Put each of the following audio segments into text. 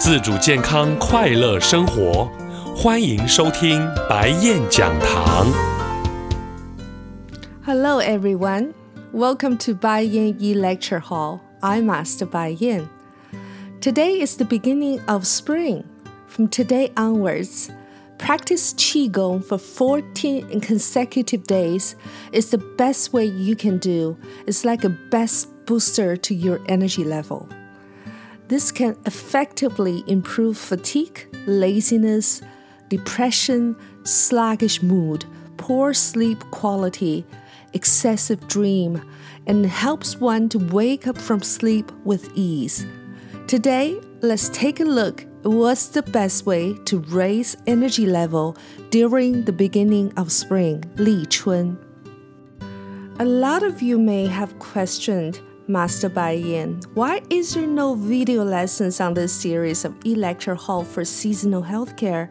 自主健康快乐生活，欢迎收听白燕讲堂。Hello everyone, welcome to Bai Yan E-Lecture Hall. I'm Master Bai Yan. Today is the beginning of spring. From today onwards, practice qigong for 14 consecutive days is the best way you can do. It's like a best booster to your energy level. This can effectively improve fatigue, laziness, depression, sluggish mood, poor sleep quality, excessive dream, and helps one to wake up from sleep with ease. Today, let's take a look at what's the best way to raise energy level during the beginning of spring, Li Chun. A lot of you may have questioned Master Bai Yan, why is there no video lessons on this series of e-lecture hall for seasonal healthcare,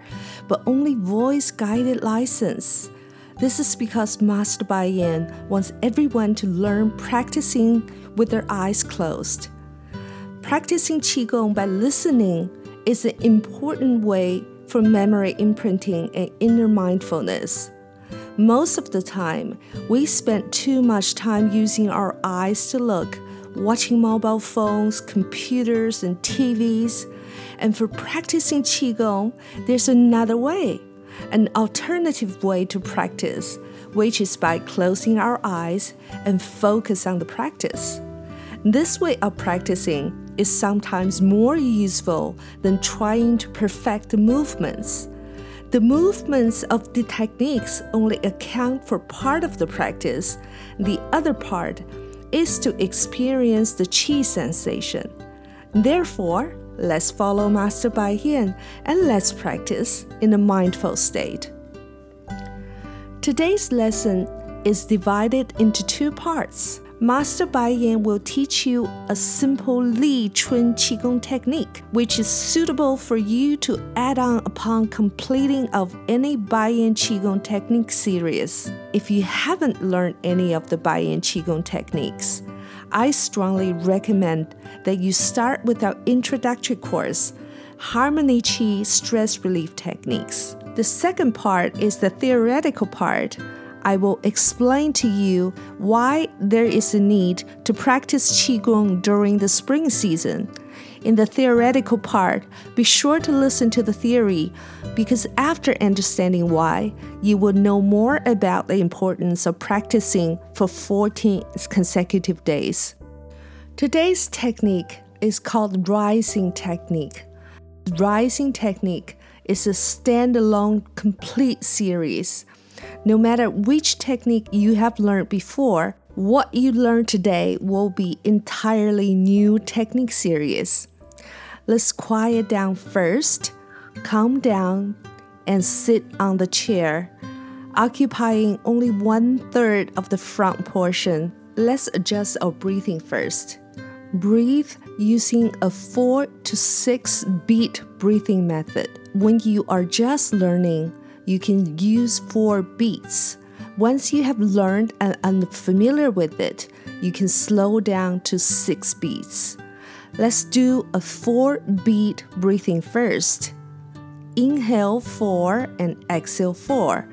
but only voice guided license? This is because Master Bai Yan wants everyone to learn practicing with their eyes closed. Practicing Qigong by listening is an important way for memory imprinting and inner mindfulness. Most of the time, we spend too much time using our eyes to look, watching mobile phones, computers, and TVs. And for practicing Qigong, there's another way, an alternative way to practice, which is by closing our eyes and focus on the practice. This way of practicing is sometimes more useful than trying to perfect the movements. The movements of the techniques only account for part of the practice. The other part is to experience the qi sensation. Therefore, let's follow Master Bai Yan and let's practice in a mindful state. Today's lesson is divided into two parts. Master Bai Yan will teach you a simple Li Chun Qigong technique, which is suitable for you to add on upon completing of any Bai Yan Qigong technique series. If you haven't learned any of the Bai Yan Qigong techniques, I strongly recommend that you start with our introductory course, Harmony Qi Stress Relief Techniques. The second part is the theoretical part. I will explain to you why there is a need to practice Qigong during the spring season. In the theoretical part, be sure to listen to the theory because after understanding why, you will know more about the importance of practicing for 14 consecutive days. Today's technique is called rising technique. Rising technique is a standalone complete series. No matter which technique you have learned before, what you learn today will be entirely new technique series. Let's quiet down first, calm down, and sit on the chair, occupying only one third of the front portion. Let's adjust our breathing first. Breathe using a 4 to 6 beat breathing method. When you are just learning, you can use 4 beats. Once you have learned and are familiar with it, you can slow down to 6 beats. Let's do a 4 beat breathing first. Inhale 4 and exhale 4.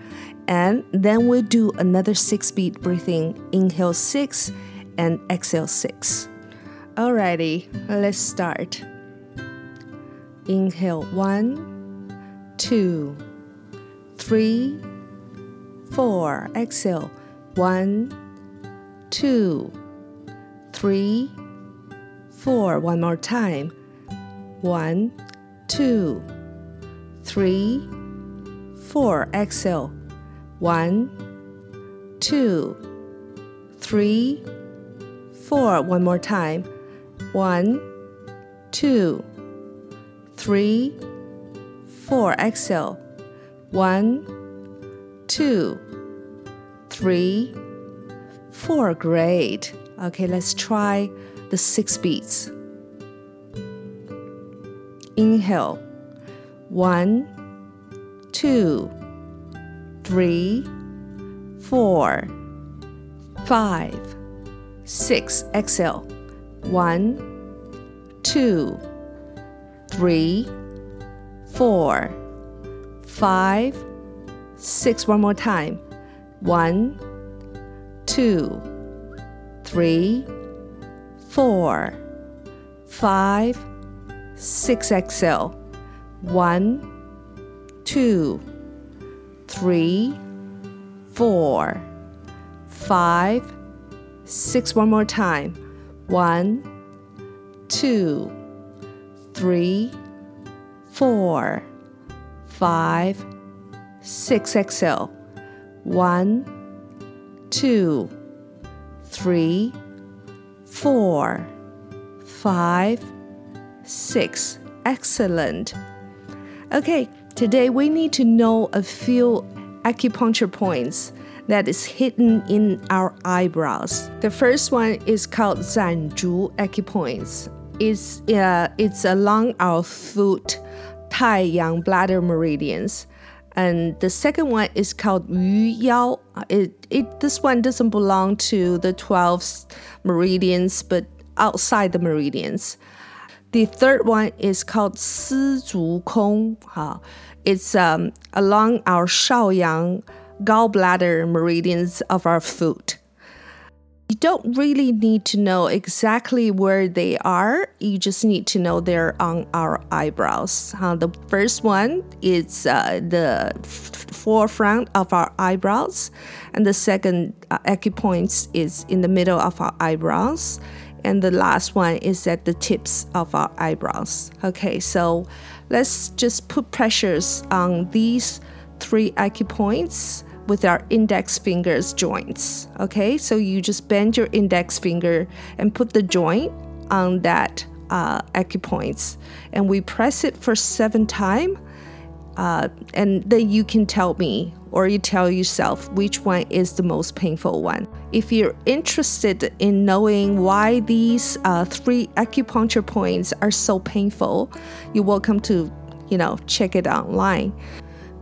And then we'll do another 6 beat breathing. Inhale 6 and exhale 6. Alrighty, let's start. Inhale one, two, three, four. Exhale one, two, three, four. One more time. One, two, three, four. Exhale one, two, three, four. One more time. One, two, three, four. Exhale. One, two, three, four. Great. Okay, let's try the six beats. Inhale. One, two, three, four, five, six. Exhale. One, two, three, four, five, six. One more time. One, two, three, four, five, six. Exhale. One, two, three, four, five, six. One more time. One, two, three, four, five, six. Exhale. One, two, three, four, five, six. Excellent. Okay, today we need to know a few acupuncture points that is hidden in our eyebrows. The first one is called Zanzhu acupoints. It's, uh, it's along our foot, Taiyang bladder meridians. And the second one is called Yu Yao. It, it, this one doesn't belong to the 12 meridians, but outside the meridians. The third one is called Si Zhu Kong. It's um, along our Shaoyang gallbladder meridians of our foot. You don't really need to know exactly where they are. You just need to know they're on our eyebrows. Uh, the first one is uh, the forefront of our eyebrows, and the second uh, is in the middle of our eyebrows, and the last one is at the tips of our eyebrows. Okay, so let's just put pressures on these three acupoints with our index fingers joints. Okay, so you just bend your index finger and put the joint on that uh, acupoints, and we press it for seven times. Uh, and then you can tell me or you tell yourself which one is the most painful one. If you're interested in knowing why these uh, three acupuncture points are so painful, you're welcome to, you know, check it online.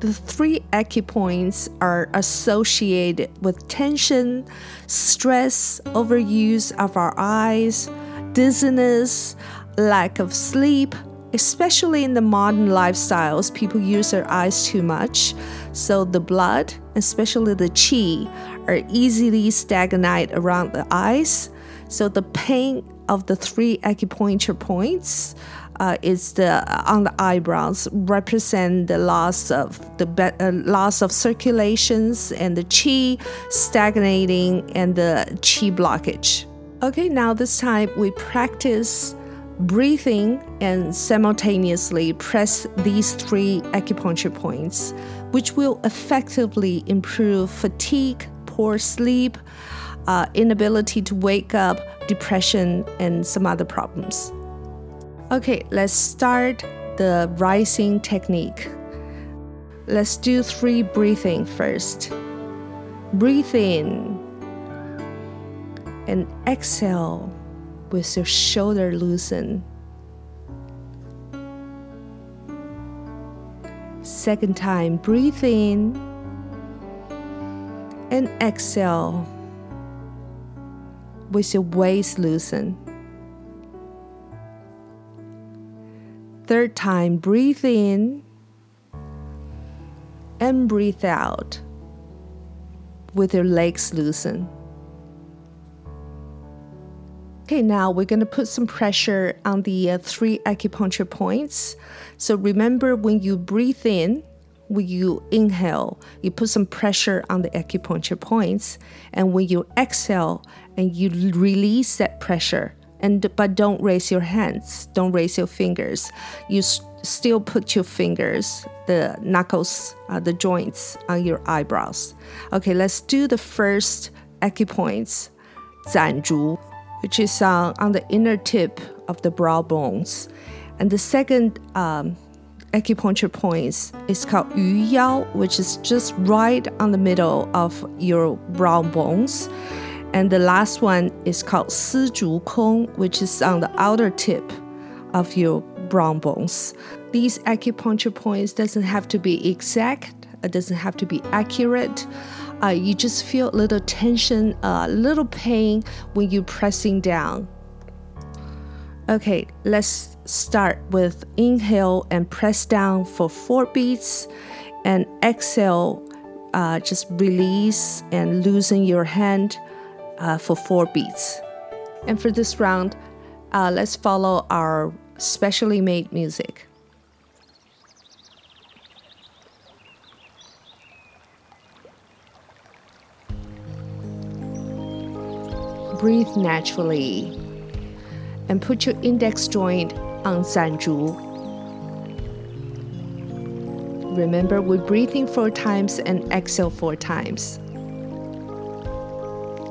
The three acupoints are associated with tension, stress, overuse of our eyes, dizziness, lack of sleep, especially in the modern lifestyles, people use their eyes too much. So the blood, especially the qi, are easily stagnate around the eyes. So the pain of the three acupuncture points uh, is the on the eyebrows represent the loss of the uh, loss of circulations and the qi stagnating and the qi blockage. Okay, now this time we practice breathing and simultaneously press these three acupuncture points, which will effectively improve fatigue, poor sleep, uh, inability to wake up, depression, and some other problems. Okay, let's start the rising technique. Let's do three breathing first. Breathe in and exhale with your shoulder loosen. Second time, breathe in and exhale with your waist loosened. Third time, breathe in and breathe out with your legs loosened. Okay, now we're going to put some pressure on the uh, three acupuncture points. So remember when you breathe in, when you inhale, you put some pressure on the acupuncture points, and when you exhale and you release that pressure, and but don't raise your hands. Don't raise your fingers. You still put your fingers the knuckles uh, the joints on your eyebrows. Okay let's do the first acupoints zanzhu which is uh, on the inner tip of the brow bones. And the second um, acupuncture points is called yu yao which is just right on the middle of your brow bones and the last one is called Si Zhu Kong, which is on the outer tip of your brow bones. These acupuncture points doesn't have to be exact, it doesn't have to be accurate. Uh, you just feel a little tension, a uh, little pain when you're pressing down. Okay, let's start with inhale and press down for four beats, and exhale, uh, just release and loosen your hand uh, for four beats. And for this round, uh, let's follow our specially made music. Breathe naturally and put your index joint on Zanzhu. Remember, we're breathing four times and exhale four times.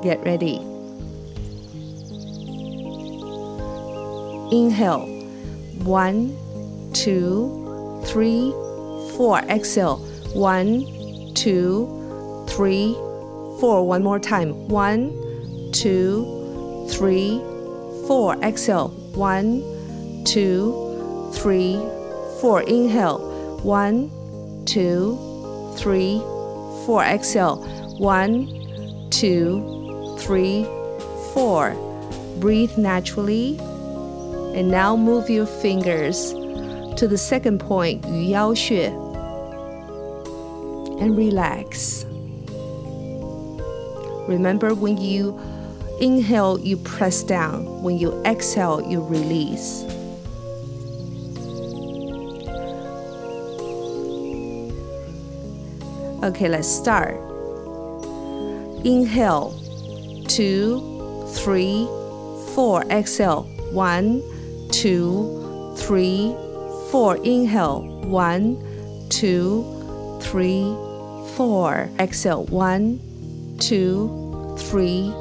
Get ready. Inhale. One, two, three, four. Exhale. One, two, three, four. One more time. One, two, three, four. Exhale. One, two, three, four. Inhale. One, two, three, four. Exhale. One, two, three, four. Breathe naturally. And now move your fingers to the second point, Yu Yao Xue. And relax. Remember when you inhale, you press down. When you exhale, you release. Okay, let's start. Inhale two, three, four. Exhale, one, two, three, four. Inhale, one, two, three, four. Exhale, one, two, three,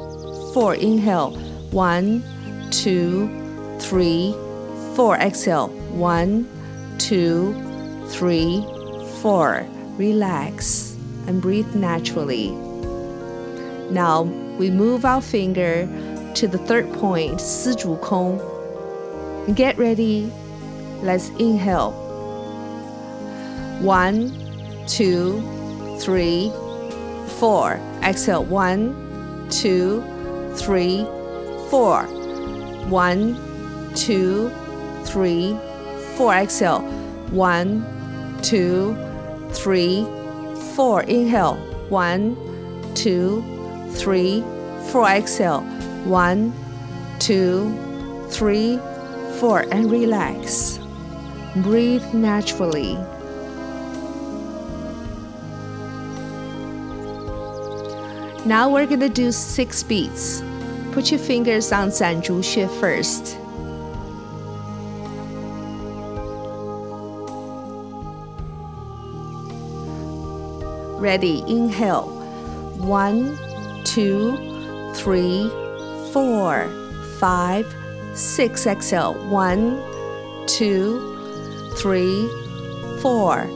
four. Inhale, one, two, three, four. Exhale, one, two, three, four. Relax and breathe naturally. Now we move our finger to the third point, 丝竹空. Get ready. Let's inhale. One, two, three, four. Exhale. One, two, three, four. One, two, three, four. Exhale. One, two, three, four. Inhale. One, two, three, four. Exhale. One, two, three, four. And relax. Breathe naturally. Now we're gonna do six beats. Put your fingers on Zanzhu first. Ready, inhale. One, two, three, four, five, six. Exhale. One, two, three, four,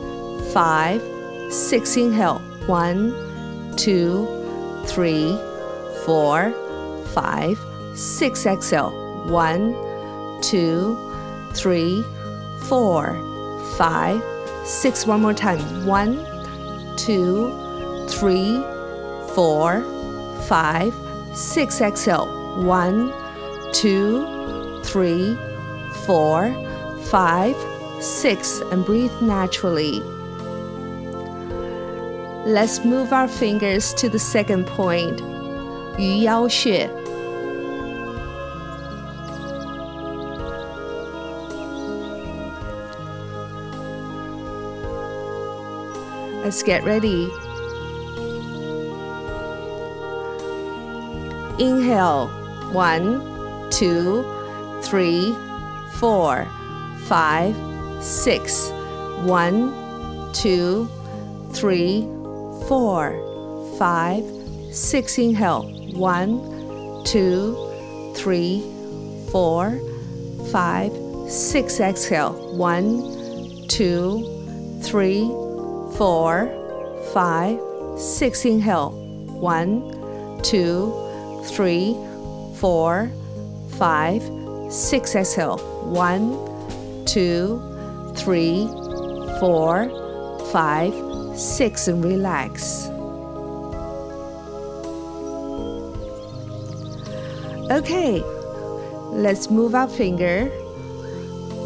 five, six. Inhale. One, two, three, four, five, six. Exhale. One, two, three, four, five, six. One more time. One, two, three, four, five, six exhale, one, two, three, four, five, six, and breathe naturally. Let's move our fingers to the second point, Yu Yao Xue. Let's get ready Inhale. One, two, three, four, five, six. One, two, three, four, five, six. Inhale. One, two, three, four, five, six. Exhale. One, two, three, four, five, six. Inhale. One, two, three, four, five, six. Exhale. One, two, three, four, five, six. And relax. Okay, Let's move our finger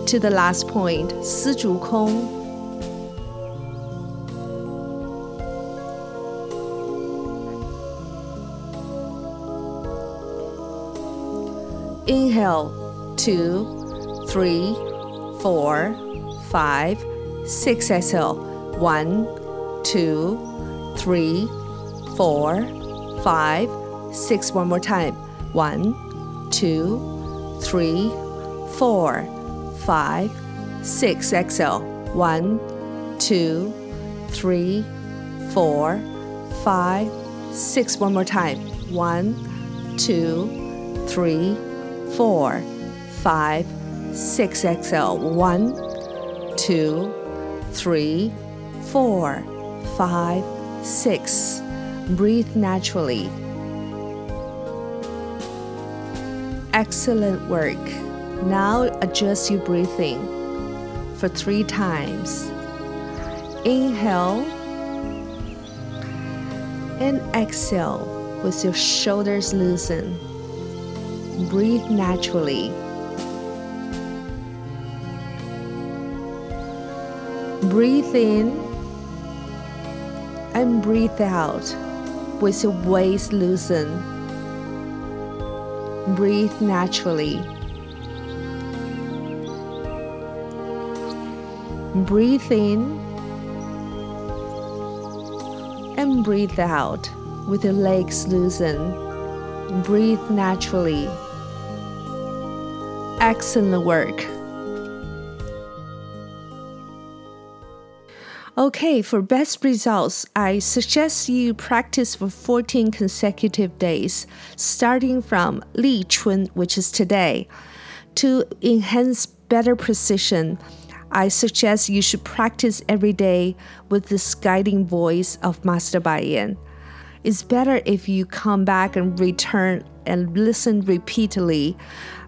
to the last point, 丝竹空. Inhale, two, three, four, five, six. Exhale, one, two, three, four, five, six. One more time, one, two, three, four, five, six. Exhale, one, two, three, four, five, six. One more time, one, two, three four, five, six. Exhale. One, two, three, four, five, six. Breathe naturally. Excellent work. Now adjust your breathing for three times. Inhale and exhale with your shoulders loosened breathe naturally. Breathe in and breathe out with your waist loosened. Breathe naturally. Breathe in and breathe out with your legs loosened. Breathe naturally. Excellent work. Okay, for best results, I suggest you practice for 14 consecutive days, starting from Li Chun, which is today. To enhance better precision, I suggest you should practice every day with this guiding voice of Master Bai Yan. It's better if you come back and return and listen repeatedly.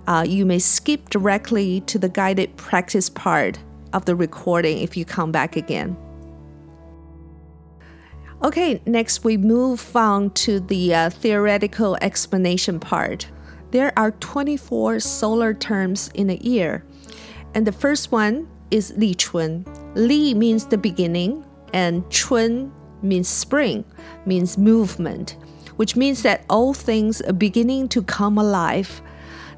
Uh, you may skip directly to the guided practice part of the recording if you come back again. Okay, next we move on to the uh, theoretical explanation part. There are 24 solar terms in a year, and the first one is Li Chun. Li means the beginning, and Chun means spring, means movement, which means that all things are beginning to come alive.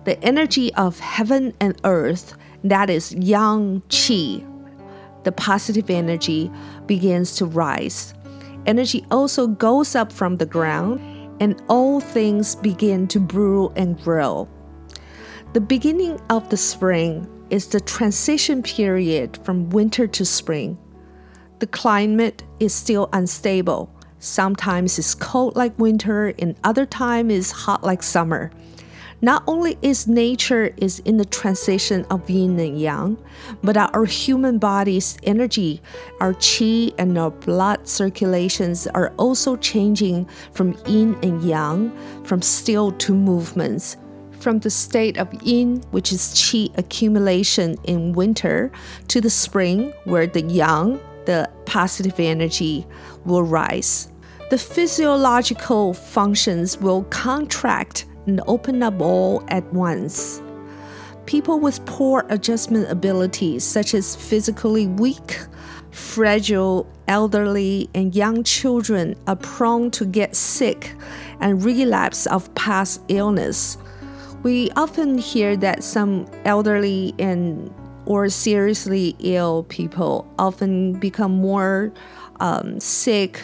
The energy of heaven and earth, that is yang qi, the positive energy, begins to rise. Energy also goes up from the ground, and all things begin to brew and grow. The beginning of the spring is the transition period from winter to spring. The climate is still unstable. Sometimes it's cold like winter, and other time is hot like summer. Not only is nature is in the transition of yin and yang, but our human body's energy, our qi and our blood circulations are also changing from yin and yang, from still to movements from the state of yin, which is qi accumulation in winter, to the spring, where the yang, the positive energy will rise. The physiological functions will contract and open up all at once. People with poor adjustment abilities, such as physically weak, fragile, elderly, and young children, are prone to get sick and relapse of past illness. We often hear that some elderly and or seriously ill people often become more um, sick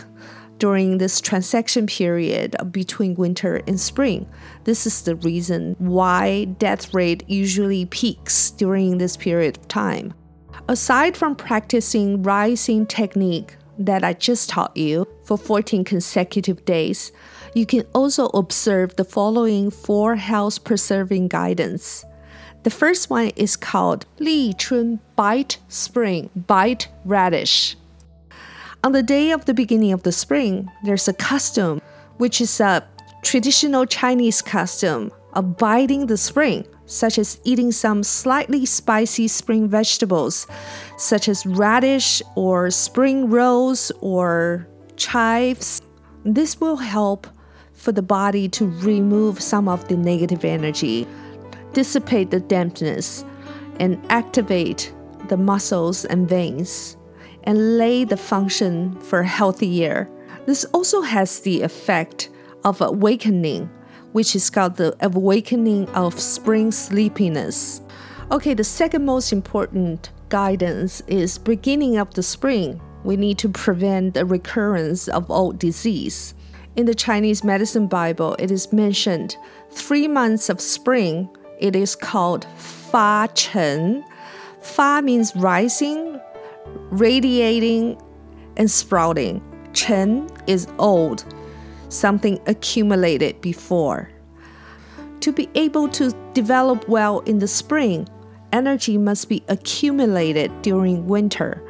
during this transaction period between winter and spring. This is the reason why death rate usually peaks during this period of time. Aside from practicing rising technique that I just taught you for 14 consecutive days, you can also observe the following four health preserving guidance. The first one is called Li Chun Bite Spring Bite Radish. On the day of the beginning of the spring, there's a custom, which is a traditional Chinese custom of biting the spring, such as eating some slightly spicy spring vegetables, such as radish or spring rolls or chives. This will help for the body to remove some of the negative energy dissipate the dampness, and activate the muscles and veins, and lay the function for a healthy air. This also has the effect of awakening, which is called the awakening of spring sleepiness. Okay, the second most important guidance is beginning of the spring. We need to prevent the recurrence of old disease. In the Chinese medicine Bible, it is mentioned three months of spring. It is called Fa Chen. Fa means rising, radiating, and sprouting. Chen is old, something accumulated before. To be able to develop well in the spring, energy must be accumulated during winter.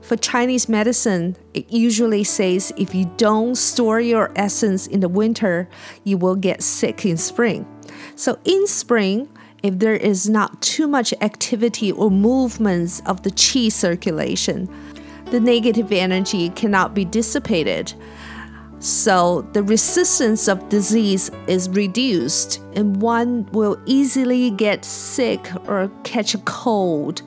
For Chinese medicine, it usually says if you don't store your essence in the winter, you will get sick in spring. So in spring, if there is not too much activity or movements of the qi circulation, the negative energy cannot be dissipated. So the resistance of disease is reduced, and one will easily get sick or catch a cold.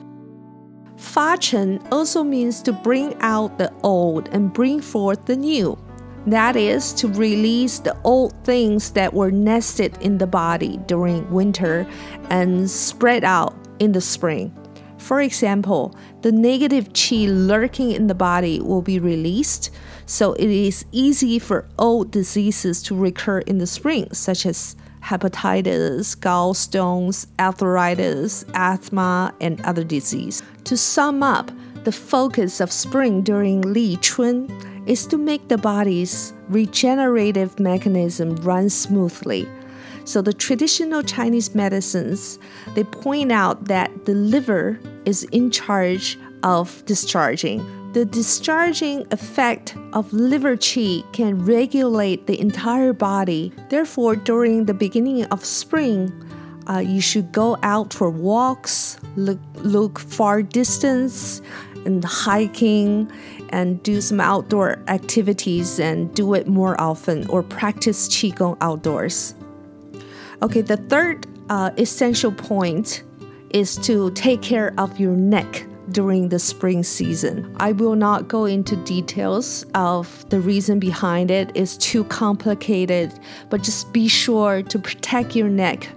Fa Chen also means to bring out the old and bring forth the new. That is, to release the old things that were nested in the body during winter and spread out in the spring. For example, the negative qi lurking in the body will be released, so it is easy for old diseases to recur in the spring, such as hepatitis, gallstones, arthritis, asthma, and other disease. To sum up, the focus of spring during Li Chun is to make the body's regenerative mechanism run smoothly. So the traditional Chinese medicines, they point out that the liver is in charge of discharging. The discharging effect of liver qi can regulate the entire body. Therefore, during the beginning of spring, uh, you should go out for walks, look, look far distance, and hiking, and do some outdoor activities and do it more often or practice qigong outdoors. Okay, the third uh, essential point is to take care of your neck during the spring season. I will not go into details of the reason behind it. It's too complicated, but just be sure to protect your neck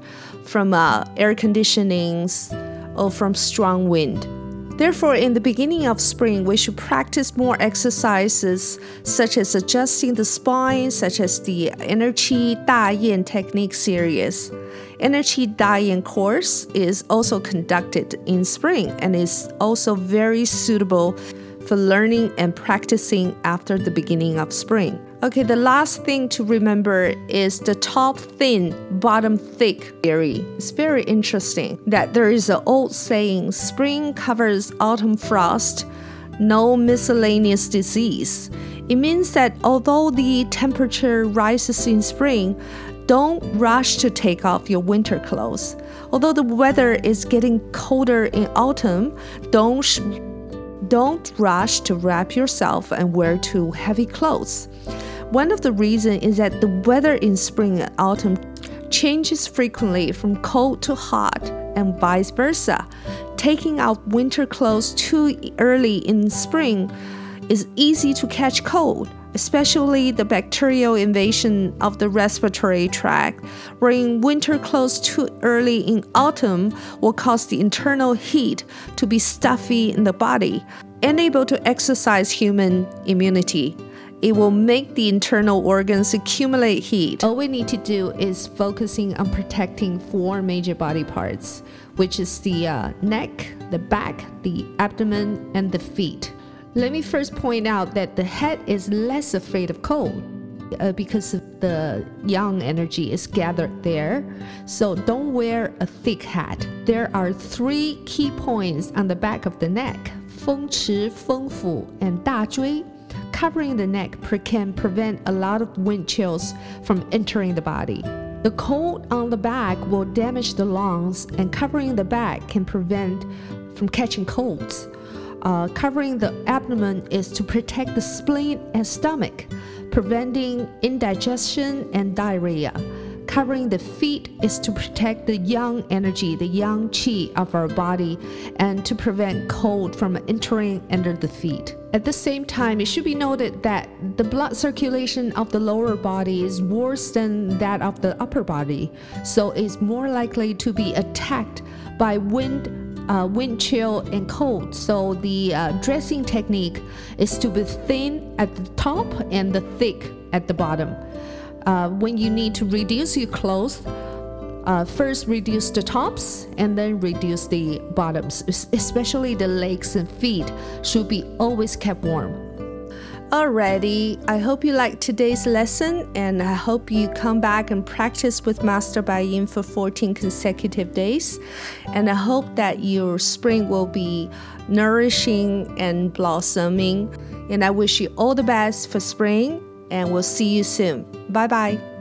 from uh, air conditionings or from strong wind. Therefore, in the beginning of spring, we should practice more exercises such as adjusting the spine, such as the Energy Da Yan technique series. Energy Da Yan course is also conducted in spring and is also very suitable for learning and practicing after the beginning of spring. Okay, the last thing to remember is the top thin, bottom thick theory. It's very interesting that there is an old saying spring covers autumn frost, no miscellaneous disease. It means that although the temperature rises in spring, don't rush to take off your winter clothes. Although the weather is getting colder in autumn, don't don't rush to wrap yourself and wear too heavy clothes. One of the reasons is that the weather in spring and autumn changes frequently from cold to hot and vice versa. Taking out winter clothes too early in spring is easy to catch cold, especially the bacterial invasion of the respiratory tract. Wearing winter clothes too early in autumn will cause the internal heat to be stuffy in the body, unable to exercise human immunity It will make the internal organs accumulate heat. All we need to do is focusing on protecting four major body parts, which is the uh, neck, the back, the abdomen, and the feet. Let me first point out that the head is less afraid of cold. Uh, because the yang energy is gathered there. So don't wear a thick hat. There are three key points on the back of the neck 风池、风府 and 大椎 covering the neck can prevent a lot of wind chills from entering the body. The cold on the back will damage the lungs, and covering the back can prevent from catching colds. Uh, covering the abdomen is to protect the spleen and stomach, preventing indigestion and diarrhea. Covering the feet is to protect the yang energy, the yang qi of our body, and to prevent cold from entering under the feet. At the same time, it should be noted that the blood circulation of the lower body is worse than that of the upper body, so it's more likely to be attacked by wind uh, wind chill and cold. So the uh, dressing technique is to be thin at the top and the thick at the bottom. Uh, when you need to reduce your clothes, uh, first reduce the tops and then reduce the bottoms, especially the legs and feet should be always kept warm. Alrighty, I hope you liked today's lesson and I hope you come back and practice with Master Bai for 14 consecutive days. And I hope that your spring will be nourishing and blossoming. And I wish you all the best for spring and we'll see you soon. Bye bye.